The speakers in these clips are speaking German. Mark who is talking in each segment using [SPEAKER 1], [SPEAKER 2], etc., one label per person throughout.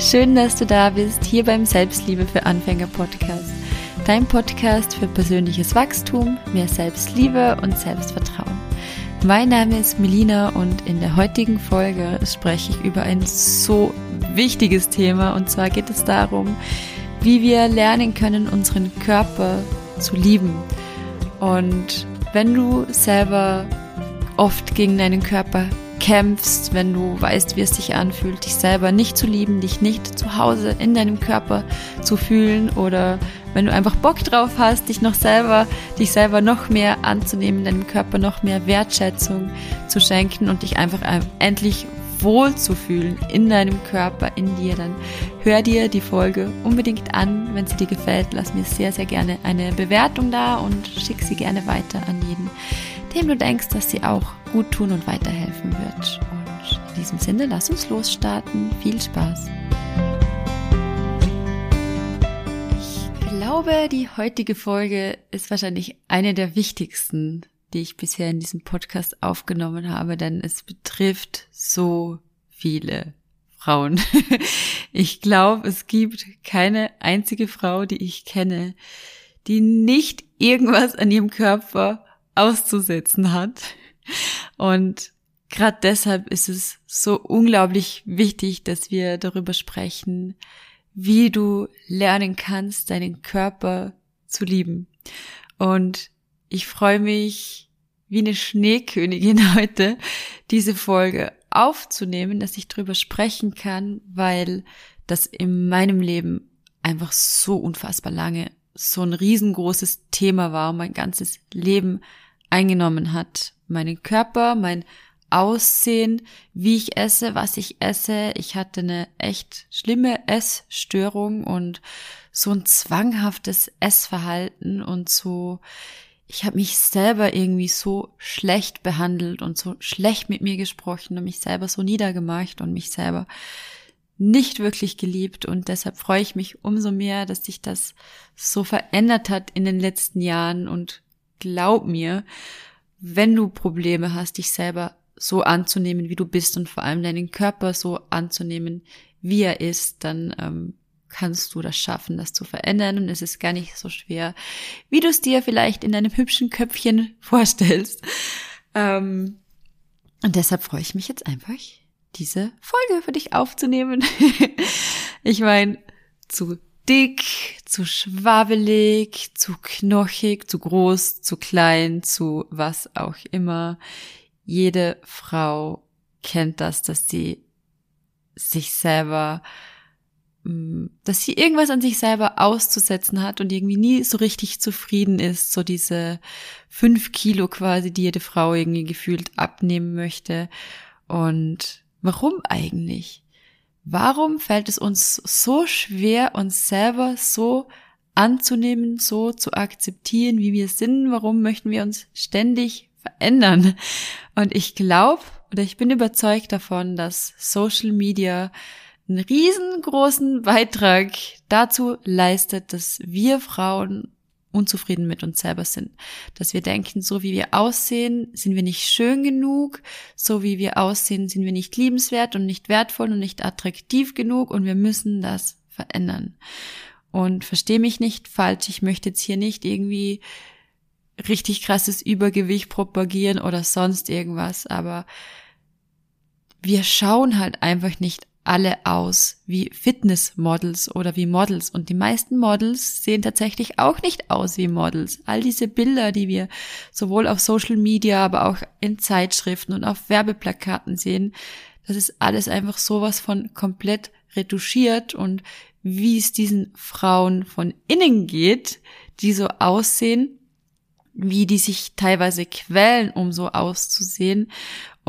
[SPEAKER 1] Schön, dass du da bist, hier beim Selbstliebe für Anfänger Podcast. Dein Podcast für persönliches Wachstum, mehr Selbstliebe und Selbstvertrauen. Mein Name ist Melina und in der heutigen Folge spreche ich über ein so wichtiges Thema und zwar geht es darum, wie wir lernen können, unseren Körper zu lieben. Und wenn du selber oft gegen deinen Körper kämpfst, wenn du weißt, wie es sich anfühlt, dich selber nicht zu lieben, dich nicht zu Hause in deinem Körper zu fühlen oder wenn du einfach Bock drauf hast, dich noch selber, dich selber noch mehr anzunehmen, deinem Körper noch mehr Wertschätzung zu schenken und dich einfach endlich wohl zu fühlen in deinem Körper, in dir, dann hör dir die Folge unbedingt an. Wenn sie dir gefällt, lass mir sehr, sehr gerne eine Bewertung da und schick sie gerne weiter an jeden, dem du denkst, dass sie auch gut tun und weiterhelfen wird. Und in diesem Sinne, lass uns losstarten. Viel Spaß! Ich glaube, die heutige Folge ist wahrscheinlich eine der wichtigsten, die ich bisher in diesem Podcast aufgenommen habe, denn es betrifft so viele Frauen. Ich glaube, es gibt keine einzige Frau, die ich kenne, die nicht irgendwas an ihrem Körper auszusetzen hat. Und gerade deshalb ist es so unglaublich wichtig, dass wir darüber sprechen, wie du lernen kannst, deinen Körper zu lieben. Und ich freue mich wie eine Schneekönigin heute, diese Folge aufzunehmen, dass ich darüber sprechen kann, weil das in meinem Leben einfach so unfassbar lange so ein riesengroßes Thema war und mein ganzes Leben eingenommen hat. Meinen Körper, mein Aussehen, wie ich esse, was ich esse. Ich hatte eine echt schlimme Essstörung und so ein zwanghaftes Essverhalten und so, ich habe mich selber irgendwie so schlecht behandelt und so schlecht mit mir gesprochen und mich selber so niedergemacht und mich selber nicht wirklich geliebt und deshalb freue ich mich umso mehr, dass sich das so verändert hat in den letzten Jahren und glaub mir, wenn du Probleme hast, dich selber so anzunehmen, wie du bist und vor allem deinen Körper so anzunehmen, wie er ist, dann ähm, kannst du das schaffen, das zu verändern und es ist gar nicht so schwer, wie du es dir vielleicht in deinem hübschen Köpfchen vorstellst. Ähm, und deshalb freue ich mich jetzt einfach, diese Folge für dich aufzunehmen. ich meine, zu dick, zu schwabbelig, zu knochig, zu groß, zu klein, zu was auch immer. Jede Frau kennt das, dass sie sich selber, mm, dass sie irgendwas an sich selber auszusetzen hat und irgendwie nie so richtig zufrieden ist. So diese fünf Kilo quasi, die jede Frau irgendwie gefühlt abnehmen möchte. Und warum eigentlich? Warum fällt es uns so schwer, uns selber so anzunehmen, so zu akzeptieren, wie wir sind? Warum möchten wir uns ständig verändern? Und ich glaube oder ich bin überzeugt davon, dass Social Media einen riesengroßen Beitrag dazu leistet, dass wir Frauen unzufrieden mit uns selber sind. Dass wir denken, so wie wir aussehen, sind wir nicht schön genug, so wie wir aussehen, sind wir nicht liebenswert und nicht wertvoll und nicht attraktiv genug und wir müssen das verändern. Und verstehe mich nicht falsch, ich möchte jetzt hier nicht irgendwie richtig krasses Übergewicht propagieren oder sonst irgendwas, aber wir schauen halt einfach nicht alle aus wie Fitnessmodels oder wie Models. Und die meisten Models sehen tatsächlich auch nicht aus wie Models. All diese Bilder, die wir sowohl auf Social Media, aber auch in Zeitschriften und auf Werbeplakaten sehen, das ist alles einfach sowas von komplett retuschiert und wie es diesen Frauen von innen geht, die so aussehen, wie die sich teilweise quälen, um so auszusehen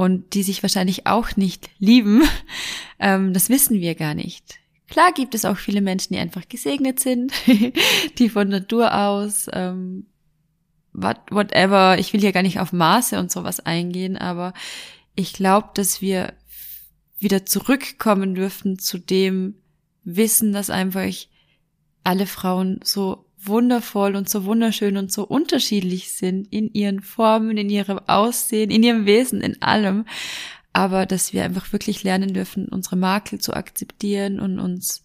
[SPEAKER 1] und die sich wahrscheinlich auch nicht lieben, ähm, das wissen wir gar nicht. Klar gibt es auch viele Menschen, die einfach gesegnet sind, die von Natur aus, ähm, what, whatever, ich will hier gar nicht auf Maße und sowas eingehen, aber ich glaube, dass wir wieder zurückkommen dürfen zu dem Wissen, dass einfach alle Frauen so wundervoll und so wunderschön und so unterschiedlich sind in ihren Formen, in ihrem Aussehen, in ihrem Wesen, in allem. aber dass wir einfach wirklich lernen dürfen, unsere Makel zu akzeptieren und uns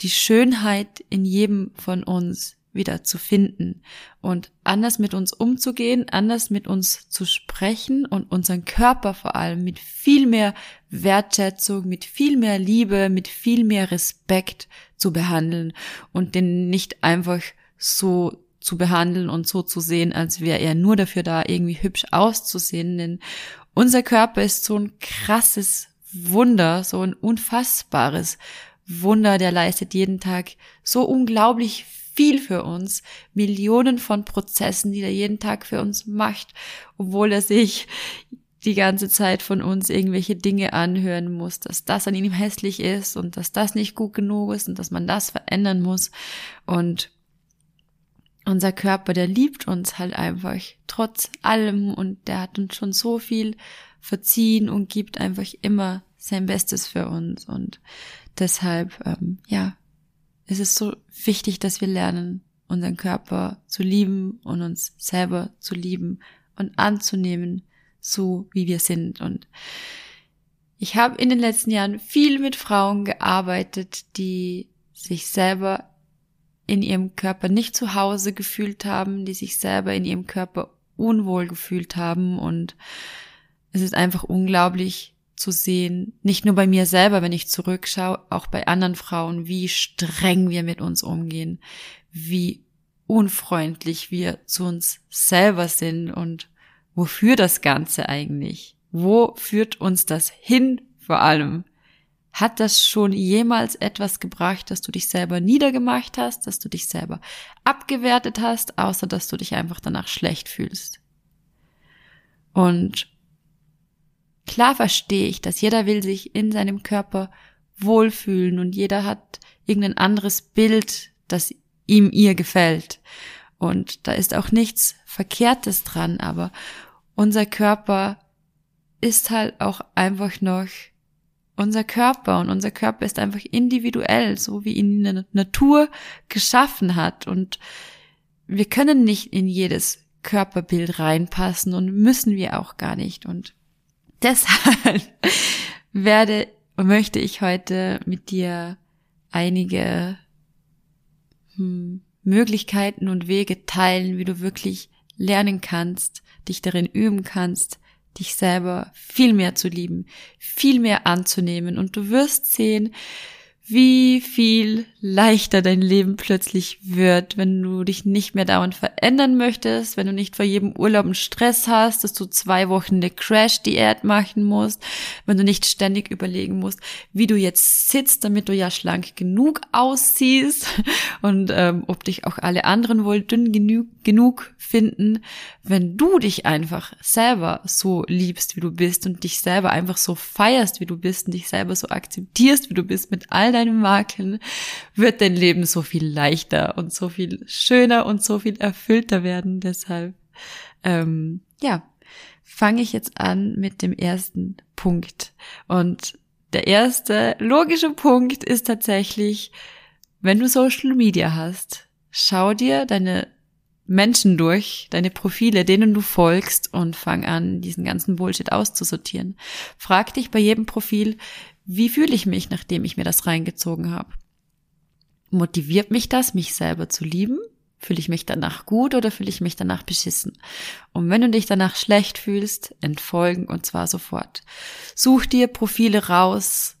[SPEAKER 1] die Schönheit in jedem von uns wieder zu finden und anders mit uns umzugehen, anders mit uns zu sprechen und unseren Körper vor allem mit viel mehr Wertschätzung, mit viel mehr Liebe, mit viel mehr Respekt zu behandeln und den nicht einfach so zu behandeln und so zu sehen, als wäre er nur dafür da, irgendwie hübsch auszusehen. Denn unser Körper ist so ein krasses Wunder, so ein unfassbares Wunder, der leistet jeden Tag so unglaublich viel für uns, Millionen von Prozessen, die er jeden Tag für uns macht, obwohl er sich die ganze Zeit von uns irgendwelche Dinge anhören muss, dass das an ihm hässlich ist und dass das nicht gut genug ist und dass man das verändern muss. Und unser Körper, der liebt uns halt einfach trotz allem und der hat uns schon so viel verziehen und gibt einfach immer sein Bestes für uns und deshalb, ähm, ja, ist es so wichtig, dass wir lernen, unseren Körper zu lieben und uns selber zu lieben und anzunehmen, so wie wir sind. Und ich habe in den letzten Jahren viel mit Frauen gearbeitet, die sich selber in ihrem Körper nicht zu Hause gefühlt haben, die sich selber in ihrem Körper unwohl gefühlt haben. Und es ist einfach unglaublich zu sehen, nicht nur bei mir selber, wenn ich zurückschaue, auch bei anderen Frauen, wie streng wir mit uns umgehen, wie unfreundlich wir zu uns selber sind und wofür das Ganze eigentlich? Wo führt uns das hin vor allem? Hat das schon jemals etwas gebracht, dass du dich selber niedergemacht hast, dass du dich selber abgewertet hast, außer dass du dich einfach danach schlecht fühlst? Und klar verstehe ich, dass jeder will sich in seinem Körper wohlfühlen und jeder hat irgendein anderes Bild, das ihm ihr gefällt. Und da ist auch nichts Verkehrtes dran, aber unser Körper ist halt auch einfach noch unser Körper und unser Körper ist einfach individuell, so wie ihn die Natur geschaffen hat und wir können nicht in jedes Körperbild reinpassen und müssen wir auch gar nicht und deshalb werde möchte ich heute mit dir einige hm, Möglichkeiten und Wege teilen, wie du wirklich lernen kannst, dich darin üben kannst, dich selber viel mehr zu lieben, viel mehr anzunehmen. Und du wirst sehen, wie viel leichter dein Leben plötzlich wird, wenn du dich nicht mehr dauernd verändern möchtest, wenn du nicht vor jedem Urlaub einen Stress hast, dass du zwei Wochen eine Crash-Diät machen musst, wenn du nicht ständig überlegen musst, wie du jetzt sitzt, damit du ja schlank genug aussiehst und ähm, ob dich auch alle anderen wohl dünn genug, genug finden, wenn du dich einfach selber so liebst, wie du bist und dich selber einfach so feierst, wie du bist und dich selber so akzeptierst, wie du bist mit all deinen Makeln, wird dein Leben so viel leichter und so viel schöner und so viel erfüllter werden. Deshalb, ähm, ja, fange ich jetzt an mit dem ersten Punkt. Und der erste logische Punkt ist tatsächlich, wenn du Social Media hast, schau dir deine Menschen durch, deine Profile, denen du folgst und fang an, diesen ganzen Bullshit auszusortieren. Frag dich bei jedem Profil, wie fühle ich mich, nachdem ich mir das reingezogen habe? Motiviert mich das, mich selber zu lieben? Fühle ich mich danach gut oder fühle ich mich danach beschissen? Und wenn du dich danach schlecht fühlst, entfolgen und zwar sofort. Such dir Profile raus,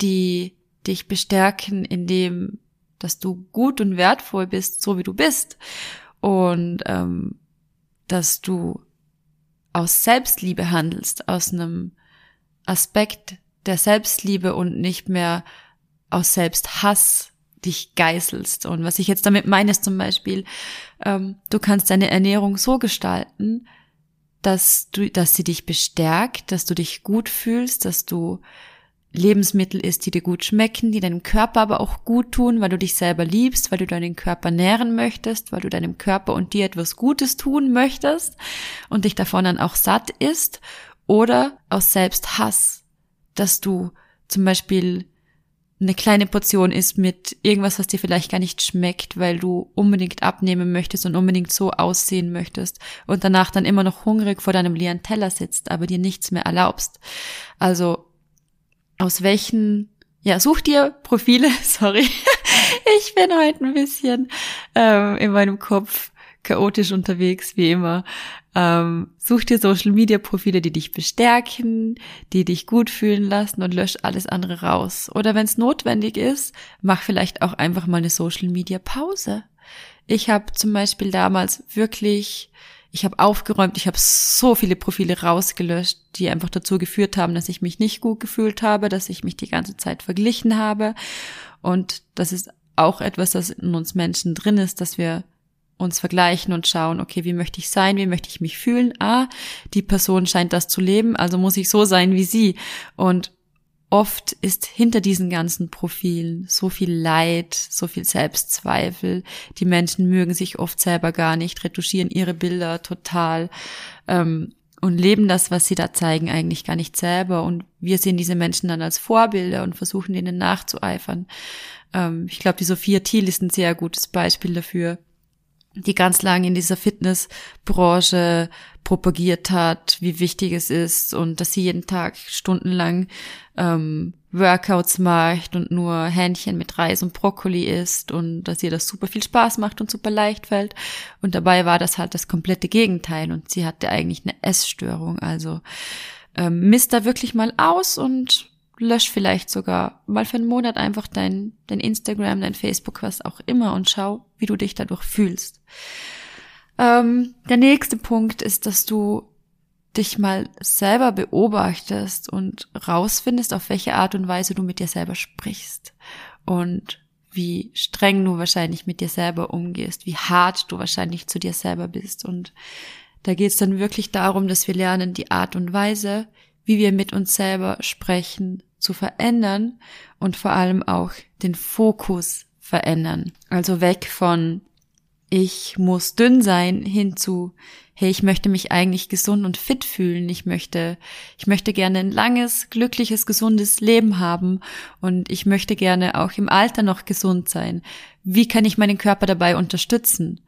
[SPEAKER 1] die dich bestärken in dem, dass du gut und wertvoll bist, so wie du bist. Und ähm, dass du aus Selbstliebe handelst, aus einem Aspekt der Selbstliebe und nicht mehr aus Selbsthass dich geißelst. Und was ich jetzt damit meine, ist zum Beispiel, ähm, du kannst deine Ernährung so gestalten, dass du, dass sie dich bestärkt, dass du dich gut fühlst, dass du Lebensmittel isst, die dir gut schmecken, die deinem Körper aber auch gut tun, weil du dich selber liebst, weil du deinen Körper nähren möchtest, weil du deinem Körper und dir etwas Gutes tun möchtest und dich davon dann auch satt isst oder aus Selbsthass, dass du zum Beispiel eine kleine Portion isst mit irgendwas, was dir vielleicht gar nicht schmeckt, weil du unbedingt abnehmen möchtest und unbedingt so aussehen möchtest und danach dann immer noch hungrig vor deinem leeren Teller sitzt, aber dir nichts mehr erlaubst. Also aus welchen, ja, such dir Profile, sorry, ich bin heute ein bisschen ähm, in meinem Kopf chaotisch unterwegs, wie immer. Ähm, such dir Social Media Profile, die dich bestärken, die dich gut fühlen lassen und lösch alles andere raus. Oder wenn es notwendig ist, mach vielleicht auch einfach mal eine Social Media Pause. Ich habe zum Beispiel damals wirklich, ich habe aufgeräumt, ich habe so viele Profile rausgelöscht, die einfach dazu geführt haben, dass ich mich nicht gut gefühlt habe, dass ich mich die ganze Zeit verglichen habe. Und das ist auch etwas, das in uns Menschen drin ist, dass wir uns vergleichen und schauen, okay, wie möchte ich sein, wie möchte ich mich fühlen? Ah, die Person scheint das zu leben, also muss ich so sein wie sie. Und oft ist hinter diesen ganzen Profilen so viel Leid, so viel Selbstzweifel. Die Menschen mögen sich oft selber gar nicht, retuschieren ihre Bilder total ähm, und leben das, was sie da zeigen, eigentlich gar nicht selber. Und wir sehen diese Menschen dann als Vorbilder und versuchen denen nachzueifern. Ähm, ich glaube, die Sophia Thiel ist ein sehr gutes Beispiel dafür die ganz lange in dieser Fitnessbranche propagiert hat, wie wichtig es ist und dass sie jeden Tag stundenlang ähm, Workouts macht und nur Hähnchen mit Reis und Brokkoli isst und dass ihr das super viel Spaß macht und super leicht fällt. Und dabei war das halt das komplette Gegenteil und sie hatte eigentlich eine Essstörung. Also ähm, misst da wirklich mal aus und lösch vielleicht sogar mal für einen Monat einfach dein, dein Instagram, dein Facebook, was auch immer und schau, wie du dich dadurch fühlst. Ähm, der nächste Punkt ist, dass du dich mal selber beobachtest und rausfindest, auf welche Art und Weise du mit dir selber sprichst und wie streng du wahrscheinlich mit dir selber umgehst, wie hart du wahrscheinlich zu dir selber bist. Und da geht es dann wirklich darum, dass wir lernen, die Art und Weise, wie wir mit uns selber sprechen, zu verändern und vor allem auch den Fokus verändern. Also weg von ich muss dünn sein hin zu hey, ich möchte mich eigentlich gesund und fit fühlen. Ich möchte, ich möchte gerne ein langes, glückliches, gesundes Leben haben und ich möchte gerne auch im Alter noch gesund sein. Wie kann ich meinen Körper dabei unterstützen?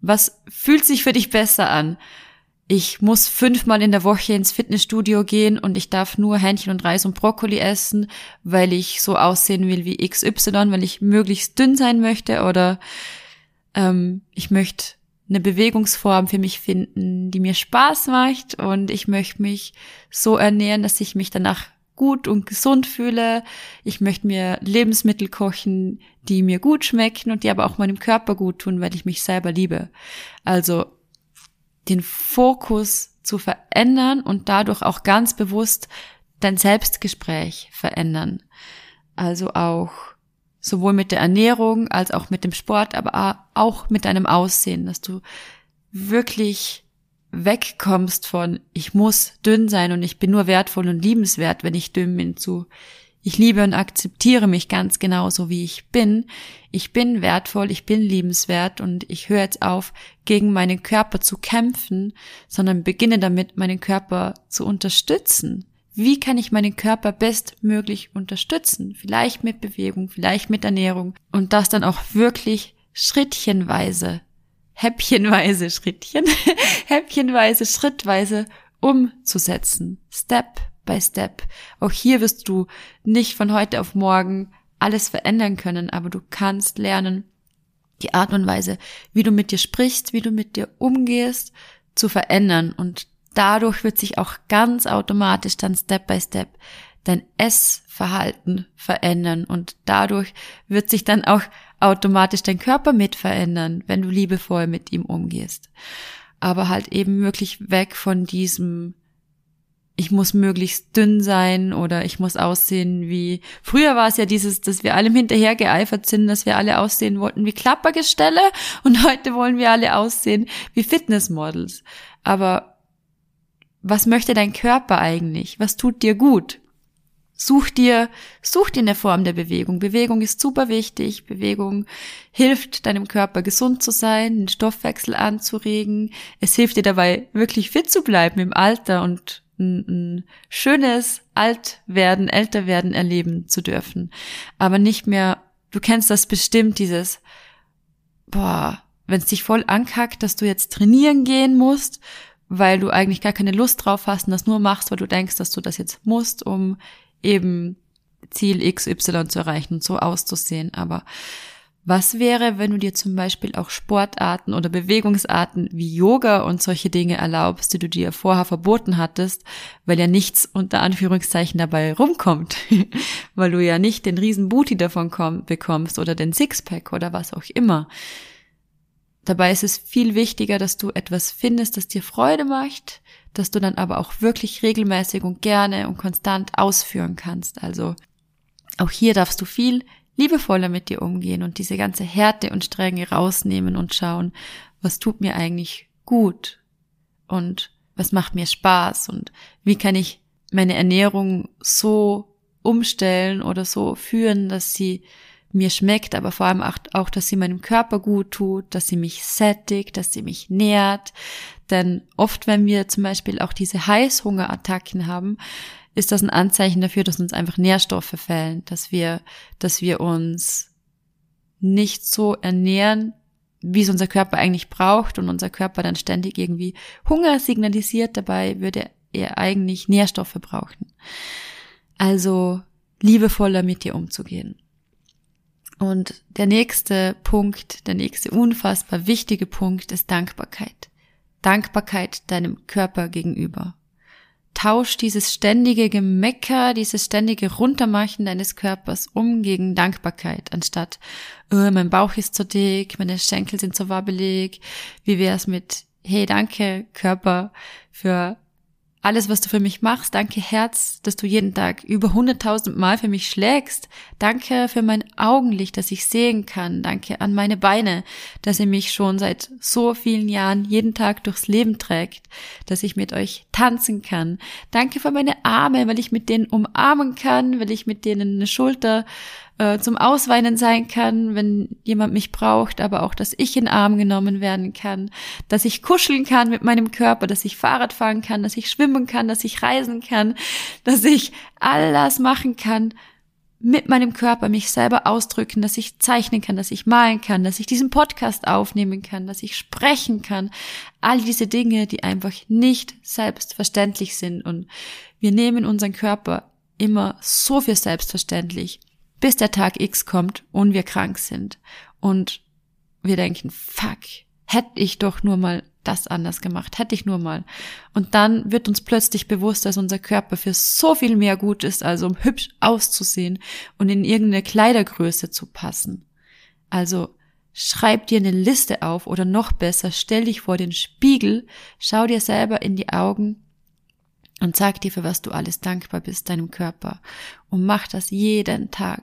[SPEAKER 1] Was fühlt sich für dich besser an? Ich muss fünfmal in der Woche ins Fitnessstudio gehen und ich darf nur Hähnchen und Reis und Brokkoli essen, weil ich so aussehen will wie XY, weil ich möglichst dünn sein möchte oder ähm, ich möchte eine Bewegungsform für mich finden, die mir Spaß macht und ich möchte mich so ernähren, dass ich mich danach gut und gesund fühle. Ich möchte mir Lebensmittel kochen, die mir gut schmecken und die aber auch meinem Körper gut tun, weil ich mich selber liebe. Also den Fokus zu verändern und dadurch auch ganz bewusst dein Selbstgespräch verändern. Also auch sowohl mit der Ernährung als auch mit dem Sport, aber auch mit deinem Aussehen, dass du wirklich wegkommst von ich muss dünn sein und ich bin nur wertvoll und liebenswert, wenn ich dünn bin, zu ich liebe und akzeptiere mich ganz genauso, wie ich bin. Ich bin wertvoll, ich bin liebenswert und ich höre jetzt auf, gegen meinen Körper zu kämpfen, sondern beginne damit, meinen Körper zu unterstützen. Wie kann ich meinen Körper bestmöglich unterstützen? Vielleicht mit Bewegung, vielleicht mit Ernährung und das dann auch wirklich schrittchenweise, häppchenweise Schrittchen, häppchenweise, schrittweise umzusetzen. Step by Step. Auch hier wirst du nicht von heute auf morgen alles verändern können, aber du kannst lernen, die Art und Weise, wie du mit dir sprichst, wie du mit dir umgehst, zu verändern. Und dadurch wird sich auch ganz automatisch dann Step by Step dein Essverhalten verändern. Und dadurch wird sich dann auch automatisch dein Körper mit verändern, wenn du liebevoll mit ihm umgehst. Aber halt eben wirklich weg von diesem ich muss möglichst dünn sein oder ich muss aussehen wie, früher war es ja dieses, dass wir alle hinterher geeifert sind, dass wir alle aussehen wollten wie Klappergestelle und heute wollen wir alle aussehen wie Fitnessmodels. Aber was möchte dein Körper eigentlich? Was tut dir gut? Such dir, such dir eine Form der Bewegung. Bewegung ist super wichtig. Bewegung hilft deinem Körper gesund zu sein, den Stoffwechsel anzuregen. Es hilft dir dabei, wirklich fit zu bleiben im Alter und ein, ein schönes Altwerden, Älterwerden erleben zu dürfen. Aber nicht mehr, du kennst das bestimmt, dieses, boah, wenn es dich voll ankackt, dass du jetzt trainieren gehen musst, weil du eigentlich gar keine Lust drauf hast und das nur machst, weil du denkst, dass du das jetzt musst, um eben Ziel XY zu erreichen und so auszusehen. Aber was wäre, wenn du dir zum Beispiel auch Sportarten oder Bewegungsarten wie Yoga und solche Dinge erlaubst, die du dir vorher verboten hattest, weil ja nichts unter Anführungszeichen dabei rumkommt, weil du ja nicht den riesen Booty davon komm, bekommst oder den Sixpack oder was auch immer. Dabei ist es viel wichtiger, dass du etwas findest, das dir Freude macht, dass du dann aber auch wirklich regelmäßig und gerne und konstant ausführen kannst. Also auch hier darfst du viel liebevoller mit dir umgehen und diese ganze Härte und Strenge rausnehmen und schauen, was tut mir eigentlich gut und was macht mir Spaß und wie kann ich meine Ernährung so umstellen oder so führen, dass sie mir schmeckt, aber vor allem auch, dass sie meinem Körper gut tut, dass sie mich sättigt, dass sie mich nährt. Denn oft, wenn wir zum Beispiel auch diese Heißhungerattacken haben, ist das ein Anzeichen dafür, dass uns einfach Nährstoffe fehlen, dass wir, dass wir uns nicht so ernähren, wie es unser Körper eigentlich braucht und unser Körper dann ständig irgendwie Hunger signalisiert, dabei würde er eigentlich Nährstoffe brauchen. Also liebevoller mit dir umzugehen. Und der nächste Punkt, der nächste unfassbar wichtige Punkt ist Dankbarkeit. Dankbarkeit deinem Körper gegenüber. Tausch dieses ständige Gemecker, dieses ständige Runtermachen deines Körpers um gegen Dankbarkeit, anstatt, oh, mein Bauch ist zu dick, meine Schenkel sind zu wabbelig. Wie wär's mit, hey, danke Körper für alles, was du für mich machst. Danke Herz, dass du jeden Tag über hunderttausend Mal für mich schlägst. Danke für mein Augenlicht, dass ich sehen kann. Danke an meine Beine, dass ihr mich schon seit so vielen Jahren jeden Tag durchs Leben trägt, dass ich mit euch tanzen kann. Danke für meine Arme, weil ich mit denen umarmen kann, weil ich mit denen eine Schulter äh, zum Ausweinen sein kann, wenn jemand mich braucht, aber auch, dass ich in den Arm genommen werden kann, dass ich kuscheln kann mit meinem Körper, dass ich Fahrrad fahren kann, dass ich schwimmen kann, dass ich reisen kann, dass ich all das machen kann, mit meinem Körper mich selber ausdrücken, dass ich zeichnen kann, dass ich malen kann, dass ich diesen Podcast aufnehmen kann, dass ich sprechen kann. All diese Dinge, die einfach nicht selbstverständlich sind. Und wir nehmen unseren Körper immer so viel selbstverständlich bis der Tag X kommt und wir krank sind und wir denken, fuck, hätte ich doch nur mal das anders gemacht, hätte ich nur mal. Und dann wird uns plötzlich bewusst, dass unser Körper für so viel mehr gut ist, also um hübsch auszusehen und in irgendeine Kleidergröße zu passen. Also schreib dir eine Liste auf oder noch besser, stell dich vor den Spiegel, schau dir selber in die Augen und sag dir, für was du alles dankbar bist, deinem Körper. Und mach das jeden Tag.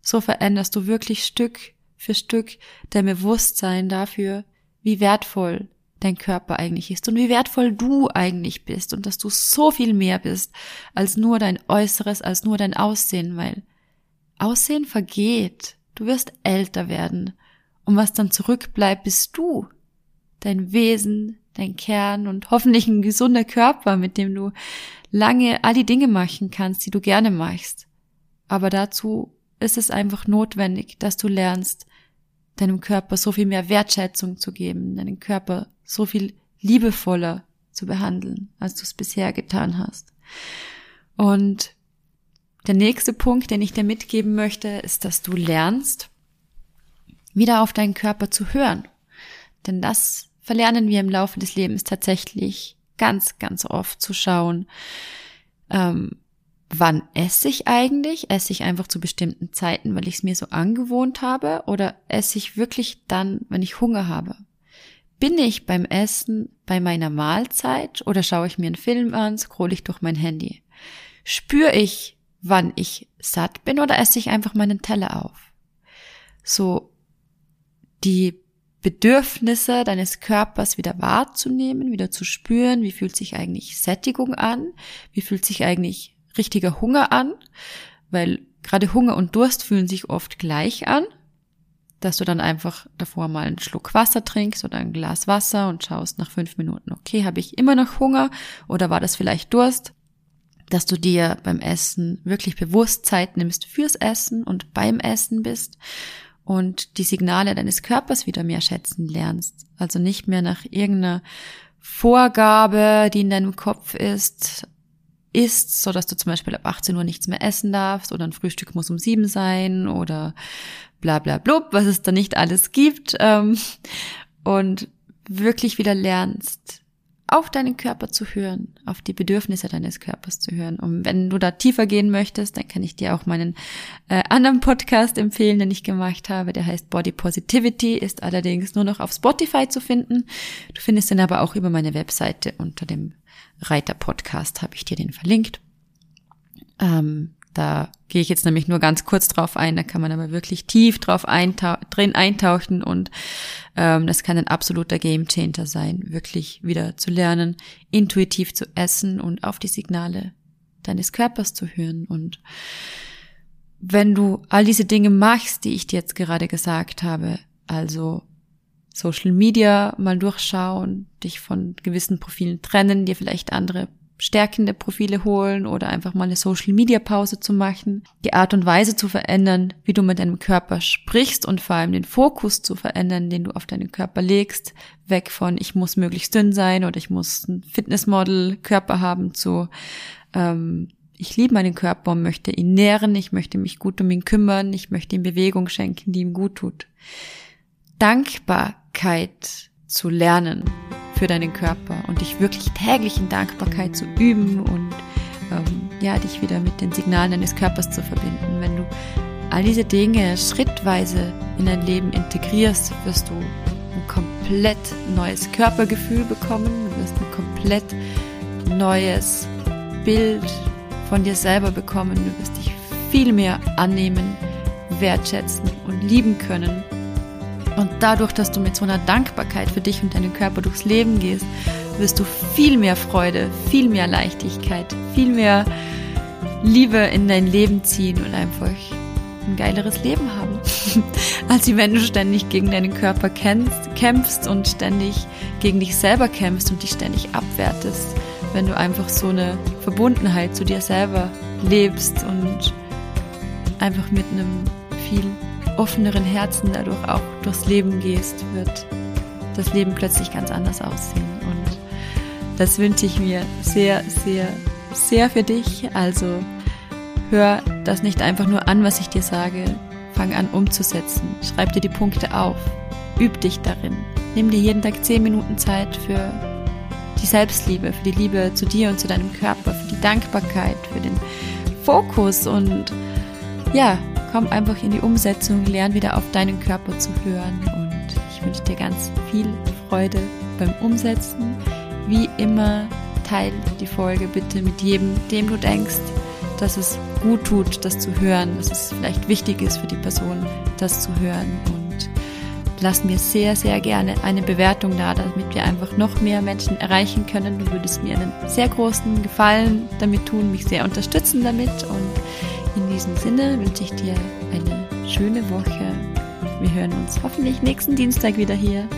[SPEAKER 1] So veränderst du wirklich Stück für Stück dein Bewusstsein dafür, wie wertvoll dein Körper eigentlich ist und wie wertvoll du eigentlich bist und dass du so viel mehr bist als nur dein Äußeres, als nur dein Aussehen, weil Aussehen vergeht. Du wirst älter werden. Und was dann zurückbleibt, bist du. Dein Wesen, dein Kern und hoffentlich ein gesunder Körper, mit dem du lange all die Dinge machen kannst, die du gerne machst. Aber dazu ist es einfach notwendig, dass du lernst, deinem Körper so viel mehr Wertschätzung zu geben, deinen Körper so viel liebevoller zu behandeln, als du es bisher getan hast. Und der nächste Punkt, den ich dir mitgeben möchte, ist, dass du lernst, wieder auf deinen Körper zu hören. Denn das verlernen wir im Laufe des Lebens tatsächlich ganz, ganz oft zu schauen, ähm, wann esse ich eigentlich? Esse ich einfach zu bestimmten Zeiten, weil ich es mir so angewohnt habe? Oder esse ich wirklich dann, wenn ich Hunger habe? Bin ich beim Essen bei meiner Mahlzeit oder schaue ich mir einen Film an, scroll ich durch mein Handy? Spüre ich, wann ich satt bin oder esse ich einfach meinen Teller auf? So, die Bedürfnisse deines Körpers wieder wahrzunehmen, wieder zu spüren, wie fühlt sich eigentlich Sättigung an, wie fühlt sich eigentlich richtiger Hunger an, weil gerade Hunger und Durst fühlen sich oft gleich an. dass du dann einfach davor mal einen Schluck Wasser trinkst oder ein Glas Wasser und schaust nach fünf Minuten, okay, habe ich immer noch Hunger oder war das vielleicht Durst? Dass du dir beim Essen wirklich bewusst Zeit nimmst fürs Essen und beim Essen bist und die Signale deines Körpers wieder mehr schätzen lernst. Also nicht mehr nach irgendeiner Vorgabe, die in deinem Kopf ist, isst, so dass du zum Beispiel ab 18 Uhr nichts mehr essen darfst oder ein Frühstück muss um sieben sein oder bla bla blub, was es da nicht alles gibt. Ähm, und wirklich wieder lernst, auf deinen Körper zu hören, auf die Bedürfnisse deines Körpers zu hören. Und wenn du da tiefer gehen möchtest, dann kann ich dir auch meinen äh, anderen Podcast empfehlen, den ich gemacht habe. Der heißt Body Positivity, ist allerdings nur noch auf Spotify zu finden. Du findest den aber auch über meine Webseite unter dem Reiter Podcast habe ich dir den verlinkt. Ähm, da gehe ich jetzt nämlich nur ganz kurz drauf ein, da kann man aber wirklich tief drauf eintau drin eintauchen und ähm, das kann ein absoluter Gamechanger sein, wirklich wieder zu lernen, intuitiv zu essen und auf die Signale deines Körpers zu hören. Und wenn du all diese Dinge machst, die ich dir jetzt gerade gesagt habe, also Social Media mal durchschauen, dich von gewissen Profilen trennen, dir vielleicht andere stärkende Profile holen oder einfach mal eine Social Media Pause zu machen, die Art und Weise zu verändern, wie du mit deinem Körper sprichst und vor allem den Fokus zu verändern, den du auf deinen Körper legst, weg von ich muss möglichst dünn sein oder ich muss ein Fitnessmodel Körper haben zu ähm, ich liebe meinen Körper und möchte ihn nähren, ich möchte mich gut um ihn kümmern, ich möchte ihm Bewegung schenken, die ihm gut tut. Dankbarkeit zu lernen für deinen Körper und dich wirklich täglich in Dankbarkeit zu üben und ähm, ja, dich wieder mit den Signalen deines Körpers zu verbinden. Wenn du all diese Dinge schrittweise in dein Leben integrierst, wirst du ein komplett neues Körpergefühl bekommen, du wirst ein komplett neues Bild von dir selber bekommen, du wirst dich viel mehr annehmen, wertschätzen und lieben können und dadurch, dass du mit so einer Dankbarkeit für dich und deinen Körper durchs Leben gehst, wirst du viel mehr Freude, viel mehr Leichtigkeit, viel mehr Liebe in dein Leben ziehen und einfach ein geileres Leben haben, als wenn du ständig gegen deinen Körper kämpfst, und ständig gegen dich selber kämpfst und dich ständig abwertest, wenn du einfach so eine Verbundenheit zu dir selber lebst und einfach mit einem viel offeneren Herzen dadurch auch durchs Leben gehst, wird das Leben plötzlich ganz anders aussehen. Und das wünsche ich mir sehr, sehr, sehr für dich. Also hör das nicht einfach nur an, was ich dir sage. Fang an umzusetzen. Schreib dir die Punkte auf. Üb dich darin. Nimm dir jeden Tag zehn Minuten Zeit für die Selbstliebe, für die Liebe zu dir und zu deinem Körper, für die Dankbarkeit, für den Fokus und ja, komm einfach in die Umsetzung, lern wieder auf deinen Körper zu hören und ich wünsche dir ganz viel Freude beim Umsetzen. Wie immer, teile die Folge bitte mit jedem, dem du denkst, dass es gut tut, das zu hören, dass es vielleicht wichtig ist für die Person, das zu hören und lass mir sehr, sehr gerne eine Bewertung da, damit wir einfach noch mehr Menschen erreichen können. Du würdest mir einen sehr großen Gefallen damit tun, mich sehr unterstützen damit und in diesem Sinne wünsche ich dir eine schöne Woche. Wir hören uns hoffentlich nächsten Dienstag wieder hier.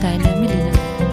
[SPEAKER 1] Deine Melina.